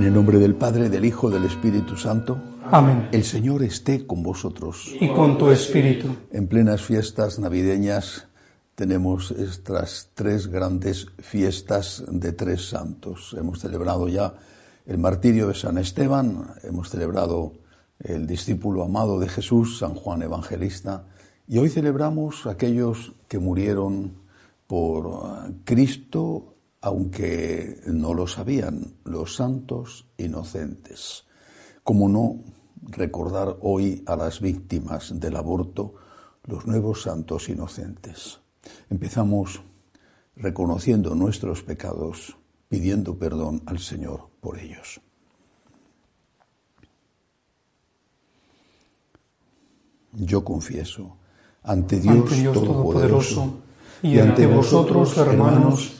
En el nombre del Padre, del Hijo, del Espíritu Santo. Amén. El Señor esté con vosotros. Y con tu espíritu. En plenas fiestas navideñas tenemos estas tres grandes fiestas de tres santos. Hemos celebrado ya el martirio de San Esteban, hemos celebrado el discípulo amado de Jesús, San Juan Evangelista, y hoy celebramos aquellos que murieron por Cristo aunque no lo sabían los santos inocentes. ¿Cómo no recordar hoy a las víctimas del aborto, los nuevos santos inocentes? Empezamos reconociendo nuestros pecados, pidiendo perdón al Señor por ellos. Yo confieso ante Dios, ante Dios Todopoderoso y ante vosotros, hermanos,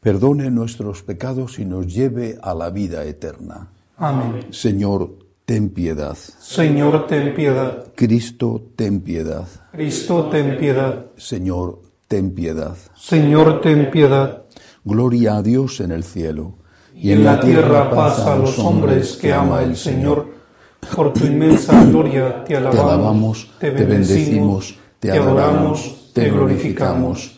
perdone nuestros pecados y nos lleve a la vida eterna. Amén. Señor, ten piedad. Señor, ten piedad. Cristo, ten piedad. Cristo, ten piedad. Señor, ten piedad. Señor, ten piedad. Gloria a Dios en el cielo. Y en la tierra paz a los hombres que ama el Señor. Por tu inmensa gloria te Te alabamos, alabamos, te bendecimos, te adoramos, te glorificamos.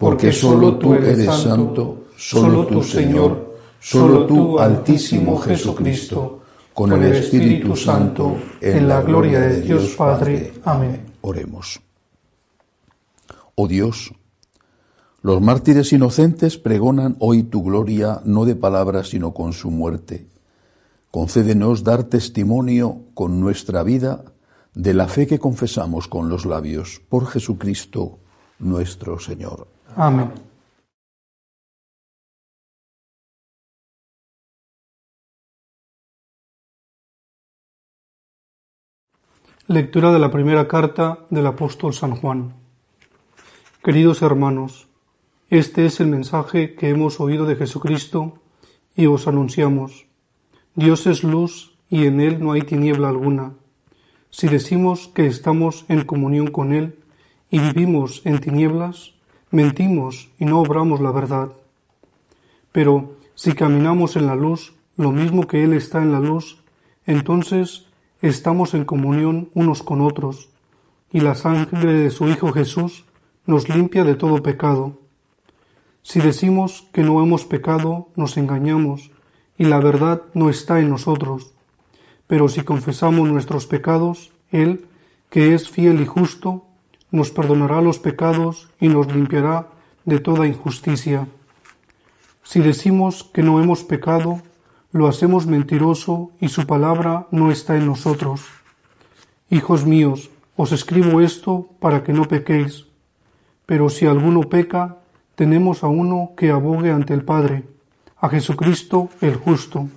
Porque solo tú eres santo, solo tú Señor, solo tú Altísimo Jesucristo, con el Espíritu Santo, en la gloria de Dios Padre. Amén. Oremos. Oh Dios, los mártires inocentes pregonan hoy tu gloria no de palabras sino con su muerte. Concédenos dar testimonio con nuestra vida de la fe que confesamos con los labios por Jesucristo nuestro Señor. Amén. Lectura de la primera carta del apóstol San Juan. Queridos hermanos, este es el mensaje que hemos oído de Jesucristo y os anunciamos. Dios es luz y en él no hay tiniebla alguna. Si decimos que estamos en comunión con él y vivimos en tinieblas, mentimos y no obramos la verdad. Pero si caminamos en la luz, lo mismo que Él está en la luz, entonces estamos en comunión unos con otros, y la sangre de su Hijo Jesús nos limpia de todo pecado. Si decimos que no hemos pecado, nos engañamos, y la verdad no está en nosotros. Pero si confesamos nuestros pecados, Él, que es fiel y justo, nos perdonará los pecados y nos limpiará de toda injusticia. Si decimos que no hemos pecado, lo hacemos mentiroso y su palabra no está en nosotros. Hijos míos, os escribo esto para que no pequéis. Pero si alguno peca, tenemos a uno que abogue ante el Padre, a Jesucristo el justo.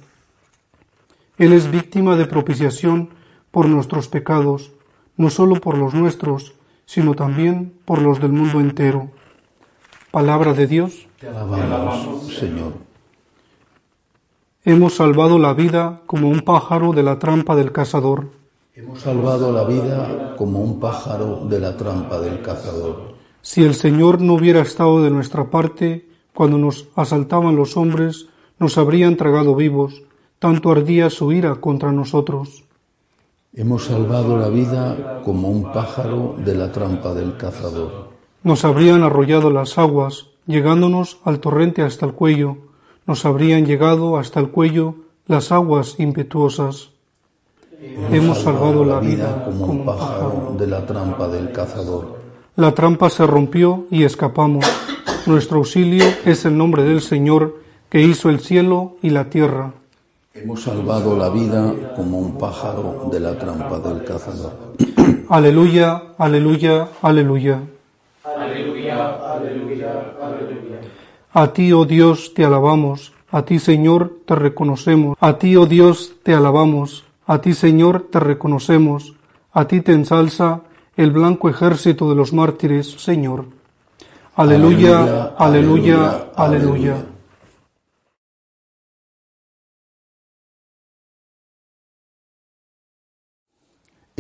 Él es víctima de propiciación por nuestros pecados, no solo por los nuestros, sino también por los del mundo entero. Palabra de Dios. Te alabamos, Señor. Hemos salvado la vida como un pájaro de la trampa del cazador. Hemos salvado la vida como un pájaro de la trampa del cazador. Si el Señor no hubiera estado de nuestra parte cuando nos asaltaban los hombres, nos habrían tragado vivos, tanto ardía su ira contra nosotros. Hemos salvado la vida como un pájaro de la trampa del cazador. Nos habrían arrollado las aguas, llegándonos al torrente hasta el cuello, nos habrían llegado hasta el cuello las aguas impetuosas. hemos salvado la vida como un pájaro de la trampa del cazador. La trampa se rompió y escapamos. Nuestro auxilio es el nombre del Señor que hizo el cielo y la tierra. Hemos salvado la vida como un pájaro de la trampa del cazador. Aleluya, aleluya, aleluya. Aleluya, aleluya, aleluya. A ti, oh Dios, te alabamos. A ti, Señor, te reconocemos. A ti, oh Dios, te alabamos. A ti, Señor, te reconocemos. A ti te ensalza el blanco ejército de los mártires, Señor. Aleluya, aleluya, aleluya.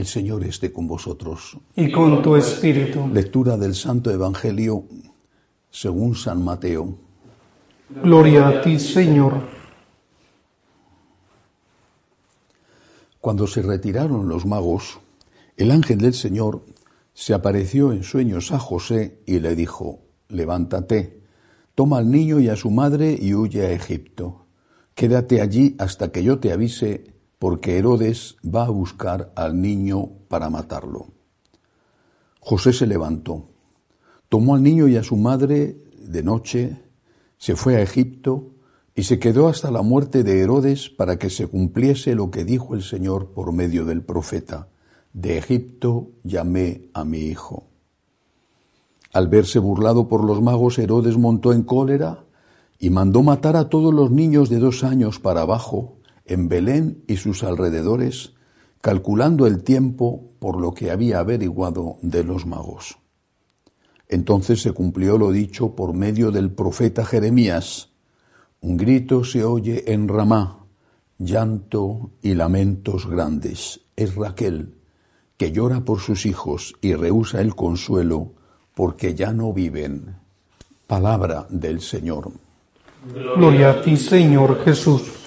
El Señor esté con vosotros. Y con tu espíritu. Lectura del Santo Evangelio según San Mateo. Gloria a ti, Señor. Cuando se retiraron los magos, el ángel del Señor se apareció en sueños a José y le dijo, levántate, toma al niño y a su madre y huye a Egipto. Quédate allí hasta que yo te avise, porque Herodes va a buscar al niño para matarlo. José se levantó, tomó al niño y a su madre de noche, se fue a Egipto y se quedó hasta la muerte de Herodes para que se cumpliese lo que dijo el Señor por medio del profeta. De Egipto llamé a mi hijo. Al verse burlado por los magos, Herodes montó en cólera y mandó matar a todos los niños de dos años para abajo, en Belén y sus alrededores, calculando el tiempo por lo que había averiguado de los magos. Entonces se cumplió lo dicho por medio del profeta Jeremías. Un grito se oye en Ramá, llanto y lamentos grandes. Es Raquel, que llora por sus hijos y rehúsa el consuelo porque ya no viven. Palabra del Señor. Gloria a ti, Señor Jesús.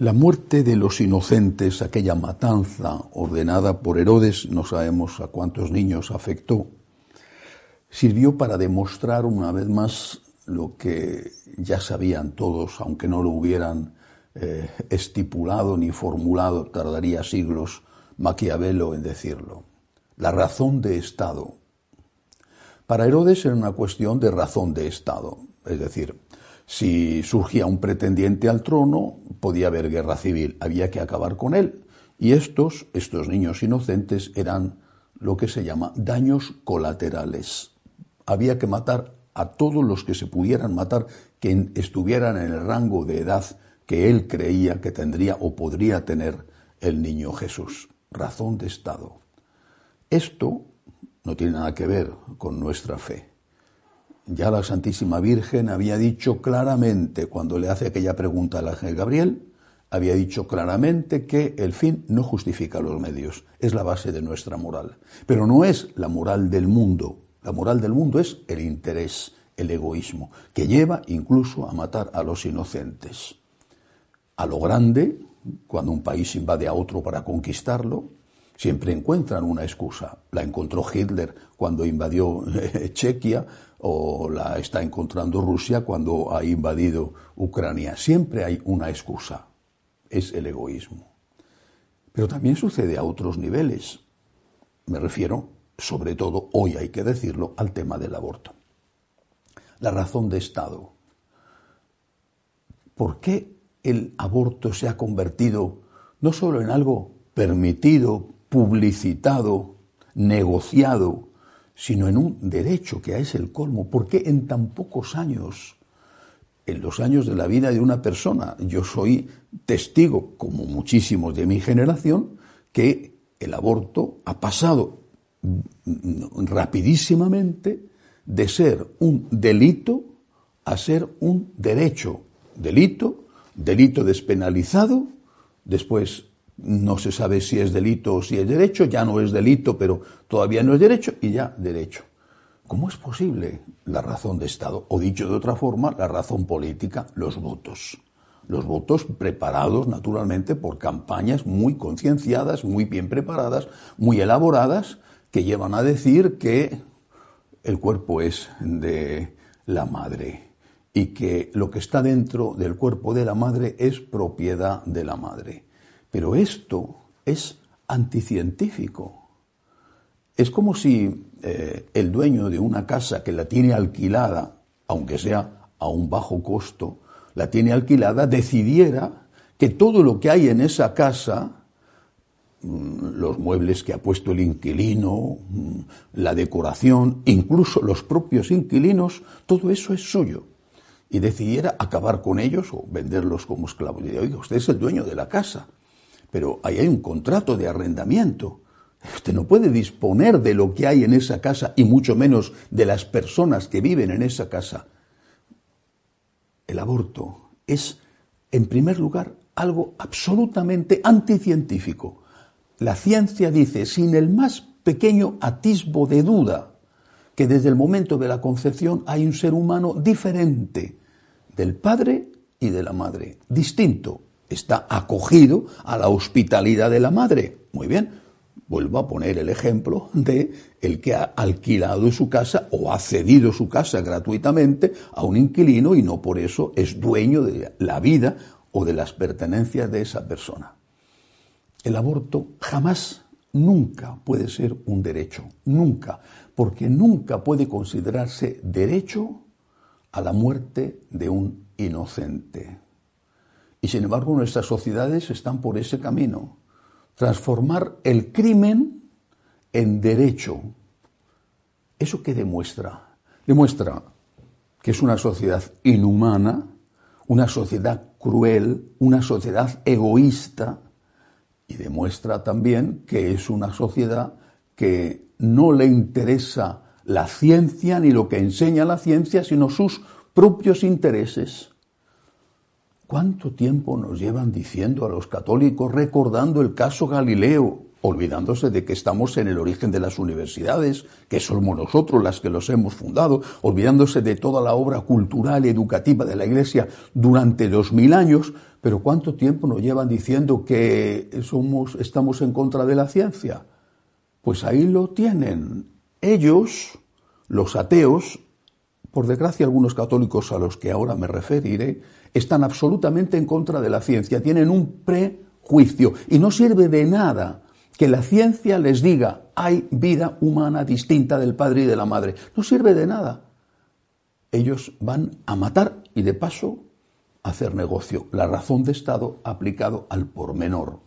La muerte de los inocentes, aquella matanza ordenada por Herodes, no sabemos a cuántos niños afectó, sirvió para demostrar una vez más lo que ya sabían todos, aunque no lo hubieran eh, estipulado ni formulado, tardaría siglos Maquiavelo en decirlo. La razón de Estado. Para Herodes era una cuestión de razón de Estado, es decir, si surgía un pretendiente al trono, podía haber guerra civil, había que acabar con él. Y estos, estos niños inocentes, eran lo que se llama daños colaterales. Había que matar a todos los que se pudieran matar que estuvieran en el rango de edad que él creía que tendría o podría tener el niño Jesús. Razón de Estado. Esto no tiene nada que ver con nuestra fe. Ya la Santísima Virgen había dicho claramente, cuando le hace aquella pregunta al ángel Gabriel, había dicho claramente que el fin no justifica los medios, es la base de nuestra moral. Pero no es la moral del mundo, la moral del mundo es el interés, el egoísmo, que lleva incluso a matar a los inocentes. A lo grande, cuando un país invade a otro para conquistarlo, siempre encuentran una excusa. La encontró Hitler cuando invadió Chequia o la está encontrando Rusia cuando ha invadido Ucrania. Siempre hay una excusa. Es el egoísmo. Pero también sucede a otros niveles. Me refiero, sobre todo, hoy hay que decirlo, al tema del aborto. La razón de Estado. ¿Por qué el aborto se ha convertido no solo en algo permitido, publicitado, negociado, sino en un derecho que es el colmo. ¿Por qué en tan pocos años, en los años de la vida de una persona, yo soy testigo, como muchísimos de mi generación, que el aborto ha pasado rapidísimamente de ser un delito a ser un derecho. Delito delito despenalizado, después no se sabe si es delito o si es derecho, ya no es delito, pero todavía no es derecho, y ya derecho. ¿Cómo es posible la razón de Estado? O dicho de otra forma, la razón política, los votos. Los votos preparados, naturalmente, por campañas muy concienciadas, muy bien preparadas, muy elaboradas, que llevan a decir que el cuerpo es de la madre y que lo que está dentro del cuerpo de la madre es propiedad de la madre. Pero esto es anticientífico. Es como si eh, el dueño de una casa que la tiene alquilada, aunque sea a un bajo costo, la tiene alquilada, decidiera que todo lo que hay en esa casa, mm, los muebles que ha puesto el inquilino, mm, la decoración, incluso los propios inquilinos, todo eso es suyo. Y decidiera acabar con ellos o venderlos como esclavos. Y diría, oiga, usted es el dueño de la casa, pero ahí hay un contrato de arrendamiento. Usted no puede disponer de lo que hay en esa casa y mucho menos de las personas que viven en esa casa. El aborto es, en primer lugar, algo absolutamente anticientífico. La ciencia dice, sin el más pequeño atisbo de duda, que desde el momento de la concepción hay un ser humano diferente del padre y de la madre, distinto. Está acogido a la hospitalidad de la madre. Muy bien, vuelvo a poner el ejemplo de el que ha alquilado su casa o ha cedido su casa gratuitamente a un inquilino y no por eso es dueño de la vida o de las pertenencias de esa persona. El aborto jamás, nunca puede ser un derecho, nunca, porque nunca puede considerarse derecho a la muerte de un inocente. Y sin embargo nuestras sociedades están por ese camino, transformar el crimen en derecho. ¿Eso qué demuestra? Demuestra que es una sociedad inhumana, una sociedad cruel, una sociedad egoísta y demuestra también que es una sociedad que no le interesa la ciencia ni lo que enseña la ciencia, sino sus propios intereses. ¿Cuánto tiempo nos llevan diciendo a los católicos, recordando el caso Galileo, olvidándose de que estamos en el origen de las universidades, que somos nosotros las que los hemos fundado, olvidándose de toda la obra cultural y educativa de la Iglesia durante dos mil años, pero ¿cuánto tiempo nos llevan diciendo que somos, estamos en contra de la ciencia? Pues ahí lo tienen. Ellos, los ateos, por desgracia algunos católicos a los que ahora me referiré, están absolutamente en contra de la ciencia, tienen un prejuicio y no sirve de nada que la ciencia les diga hay vida humana distinta del padre y de la madre. No sirve de nada. Ellos van a matar y de paso a hacer negocio. La razón de Estado aplicado al pormenor,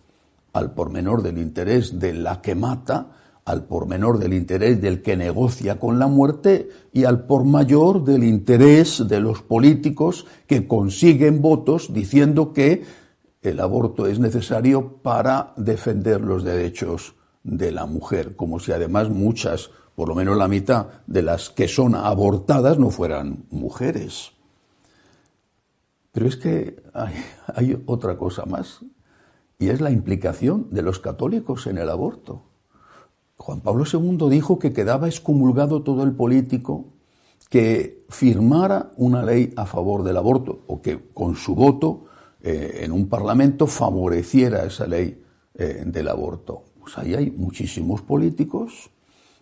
al pormenor del interés de la que mata, al pormenor del interés del que negocia con la muerte y al por mayor del interés de los políticos que consiguen votos diciendo que el aborto es necesario para defender los derechos de la mujer, como si además muchas, por lo menos la mitad de las que son abortadas no fueran mujeres. Pero es que hay, otra cosa más, y es la implicación de los católicos en el aborto. Juan Pablo II dijo que quedaba excomulgado todo el político que firmara una ley a favor del aborto o que con su voto eh, en un parlamento favoreciera esa ley eh, del aborto. Pues ahí hay muchísimos políticos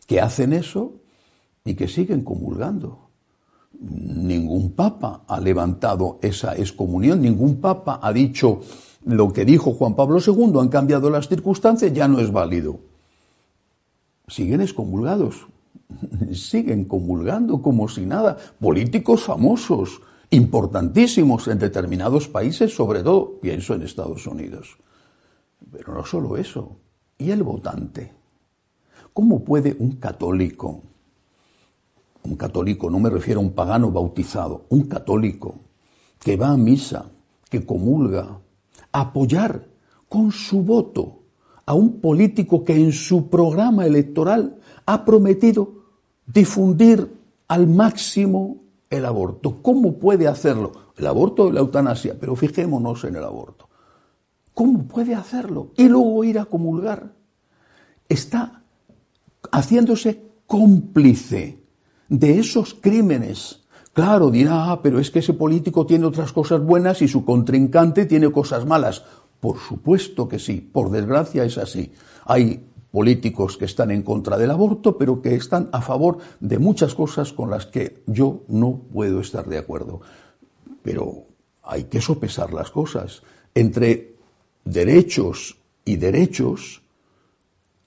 que hacen eso y que siguen comulgando. Ningún papa ha levantado esa excomunión, ningún papa ha dicho lo que dijo Juan Pablo II, han cambiado las circunstancias, ya no es válido. Siguen excomulgados, siguen comulgando como si nada. Políticos famosos, importantísimos en determinados países, sobre todo pienso en Estados Unidos. Pero no solo eso, ¿y el votante? ¿Cómo puede un católico, un católico, no me refiero a un pagano bautizado, un católico que va a misa, que comulga, apoyar con su voto a un político que en su programa electoral ha prometido difundir al máximo el aborto. ¿Cómo puede hacerlo? El aborto o la eutanasia, pero fijémonos en el aborto. ¿Cómo puede hacerlo? Y luego ir a comulgar. Está haciéndose cómplice de esos crímenes. Claro, dirá, ah, pero es que ese político tiene otras cosas buenas y su contrincante tiene cosas malas. Por supuesto que sí, por desgracia es así. Hay políticos que están en contra del aborto, pero que están a favor de muchas cosas con las que yo no puedo estar de acuerdo. Pero hay que sopesar las cosas entre derechos Y derechos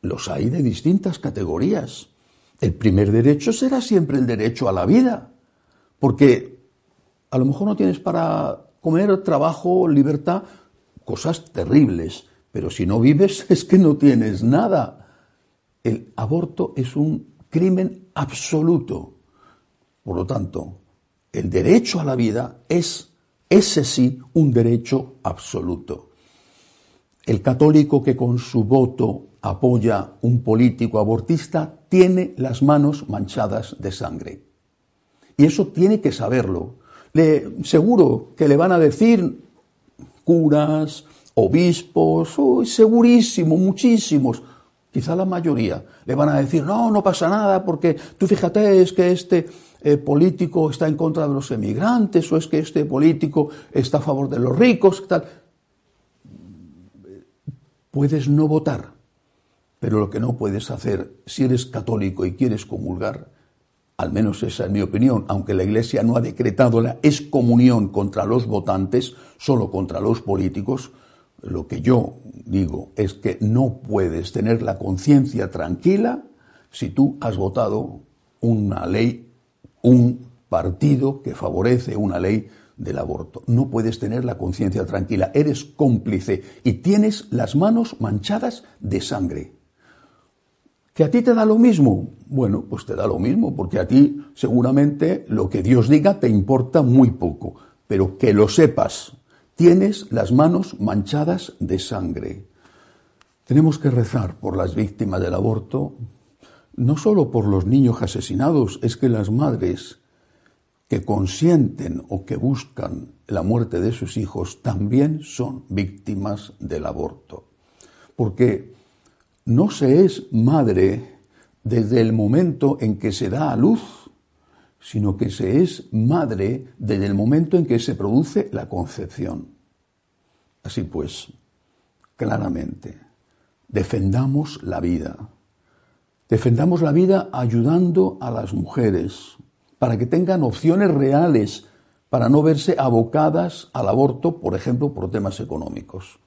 los hay de distintas categorías. El primer derecho será siempre el derecho a la vida, porque a lo mejor no tienes para comer, trabajo, libertad, cosas terribles, pero si no vives es que no tienes nada. El aborto es un crimen absoluto. Por lo tanto, el derecho a la vida es, ese sí, un derecho absoluto. El católico que con su voto apoya un político abortista tiene las manos manchadas de sangre. Y eso tiene que saberlo. Le, seguro que le van a decir curas, obispos, segurísimo, muchísimos, quizá la mayoría, le van a decir, no, no pasa nada, porque tú fíjate, es que este eh, político está en contra de los emigrantes, o es que este político está a favor de los ricos, tal. Puedes no votar, pero lo que no puedes hacer, si eres católico y quieres comulgar, al menos esa es mi opinión, aunque la Iglesia no ha decretado la excomunión contra los votantes, solo contra los políticos, lo que yo digo es que no puedes tener la conciencia tranquila si tú has votado una ley, un partido que favorece una ley del aborto. No puedes tener la conciencia tranquila, eres cómplice y tienes las manos manchadas de sangre. ¿Que a ti te da lo mismo? Bueno, pues te da lo mismo, porque a ti seguramente lo que Dios diga te importa muy poco, pero que lo sepas, tienes las manos manchadas de sangre. Tenemos que rezar por las víctimas del aborto, no solo por los niños asesinados, es que las madres que consienten o que buscan la muerte de sus hijos también son víctimas del aborto. Porque no se es madre desde el momento en que se da a luz, sino que se es madre desde el momento en que se produce la concepción. Así pues, claramente, defendamos la vida. Defendamos la vida ayudando a las mujeres para que tengan opciones reales para no verse abocadas al aborto, por ejemplo, por temas económicos.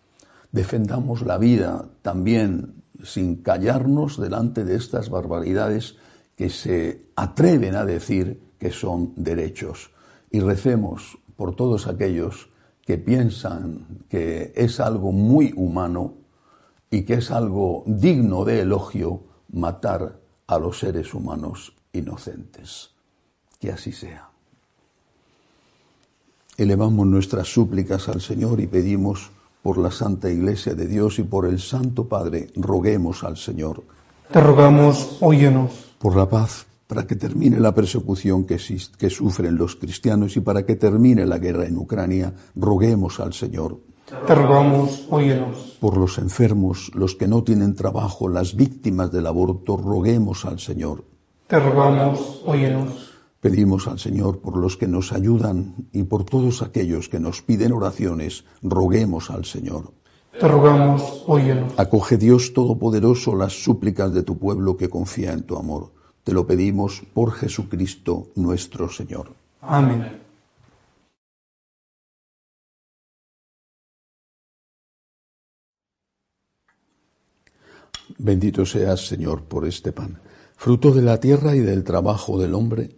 Defendamos la vida también sin callarnos delante de estas barbaridades que se atreven a decir que son derechos. Y recemos por todos aquellos que piensan que es algo muy humano y que es algo digno de elogio matar a los seres humanos inocentes. Que así sea. Elevamos nuestras súplicas al Señor y pedimos por la Santa Iglesia de Dios y por el Santo Padre, roguemos al Señor. Te rogamos, óyenos. Por la paz, para que termine la persecución que, que sufren los cristianos y para que termine la guerra en Ucrania, roguemos al Señor. Te rogamos, óyenos. Por los enfermos, los que no tienen trabajo, las víctimas del aborto, roguemos al Señor. Te rogamos, óyenos. Pedimos al Señor por los que nos ayudan y por todos aquellos que nos piden oraciones, roguemos al Señor. Te rogamos, óyenos. Acoge Dios Todopoderoso las súplicas de tu pueblo que confía en tu amor. Te lo pedimos por Jesucristo nuestro Señor. Amén. Bendito seas, Señor, por este pan, fruto de la tierra y del trabajo del hombre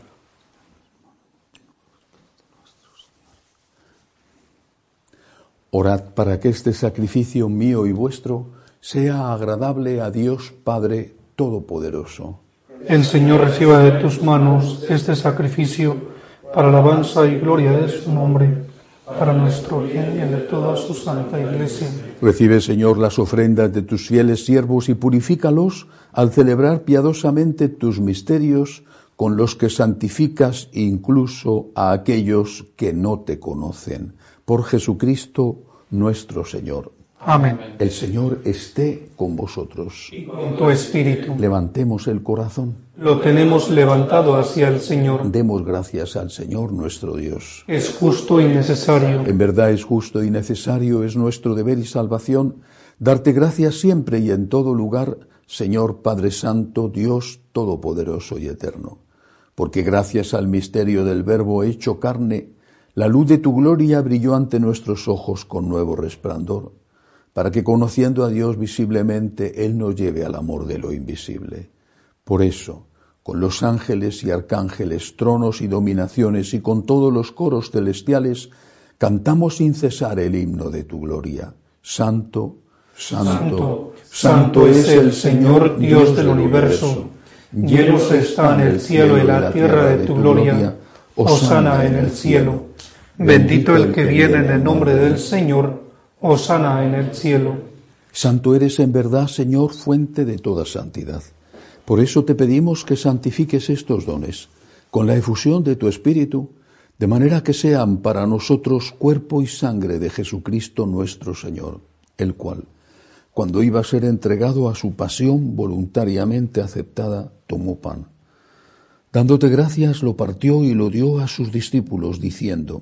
Orad para que este sacrificio mío y vuestro sea agradable a Dios Padre Todopoderoso. El Señor reciba de tus manos este sacrificio para alabanza y gloria de su nombre, para nuestro bien y el de toda su santa iglesia. Recibe, Señor, las ofrendas de tus fieles siervos y purifícalos al celebrar piadosamente tus misterios con los que santificas incluso a aquellos que no te conocen por Jesucristo nuestro Señor. Amén. El Señor esté con vosotros. Y con tu espíritu. Levantemos el corazón. Lo tenemos levantado hacia el Señor. Demos gracias al Señor nuestro Dios. Es justo y necesario. En verdad es justo y necesario, es nuestro deber y salvación, darte gracias siempre y en todo lugar, Señor Padre Santo, Dios Todopoderoso y Eterno. Porque gracias al misterio del Verbo hecho carne, la luz de tu gloria brilló ante nuestros ojos con nuevo resplandor para que conociendo a Dios visiblemente, Él nos lleve al amor de lo invisible. Por eso, con los ángeles y arcángeles, tronos y dominaciones y con todos los coros celestiales, cantamos sin cesar el himno de tu gloria. Santo, santo, santo, es el Señor Dios del universo. Llenos están el cielo y la tierra de tu gloria. Osana en el cielo. Bendito el que viene en el nombre del Señor Osana en el cielo. Santo eres en verdad, Señor, fuente de toda santidad. Por eso te pedimos que santifiques estos dones con la efusión de tu Espíritu, de manera que sean para nosotros cuerpo y sangre de Jesucristo nuestro Señor, el cual, cuando iba a ser entregado a su pasión voluntariamente aceptada, tomó pan. Dándote gracias, lo partió y lo dio a sus discípulos, diciendo,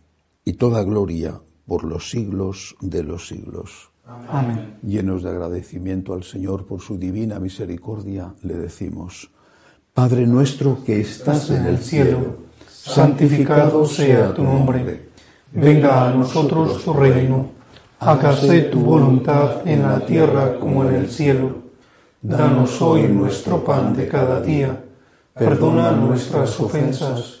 y toda gloria por los siglos de los siglos. Amén. Llenos de agradecimiento al Señor por su divina misericordia, le decimos, Padre nuestro que estás en el cielo, santificado sea tu nombre, venga a nosotros tu reino, hágase tu voluntad en la tierra como en el cielo. Danos hoy nuestro pan de cada día, perdona nuestras ofensas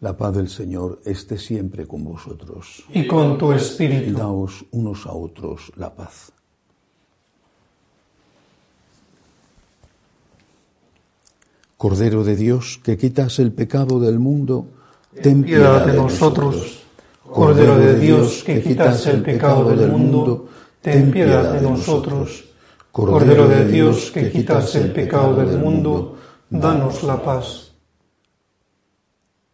La paz del Señor esté siempre con vosotros. Y con tu espíritu. Daos unos a otros la paz. Cordero de Dios, que quitas el pecado del mundo, ten piedad de nosotros. Cordero de Dios, que quitas el pecado del mundo, ten piedad de nosotros. Cordero de Dios, que quitas el pecado del mundo, danos la paz.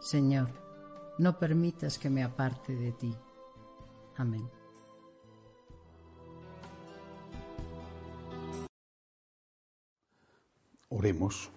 Señor, no permitas que me aparte de ti. Amén. Oremos.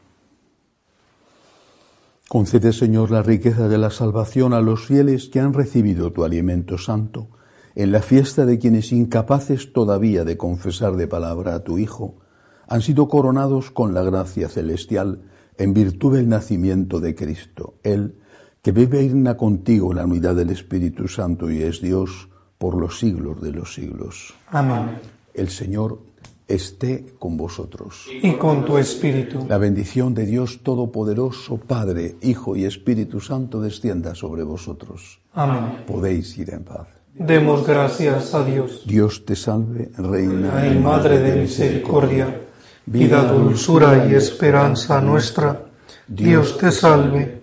Concede, Señor, la riqueza de la salvación a los fieles que han recibido tu alimento santo en la fiesta de quienes incapaces todavía de confesar de palabra a tu Hijo, han sido coronados con la gracia celestial en virtud del nacimiento de Cristo. Él, que vive contigo la unidad del Espíritu Santo y es Dios por los siglos de los siglos. Amén. El Señor esté con vosotros. Y con tu espíritu. La bendición de Dios Todopoderoso, Padre, Hijo y Espíritu Santo descienda sobre vosotros. Amén. Podéis ir en paz. Demos gracias a Dios. Dios te salve, Reina y Madre de misericordia, vida, dulzura y esperanza nuestra. Dios te salve.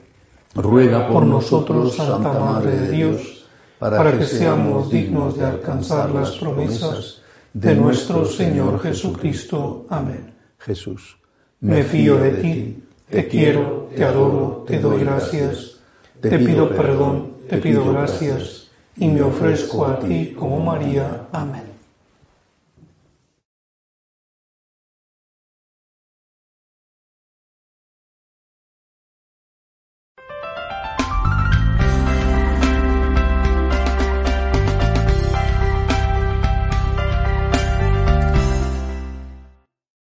ruega por nosotros, Santa Madre de Dios, para que seamos dignos de alcanzar las promesas de nuestro Señor Jesucristo. Amén. Jesús, me fío de ti, te quiero, te adoro, te doy gracias, te pido perdón, te pido gracias, y me ofrezco a ti como María. Amén.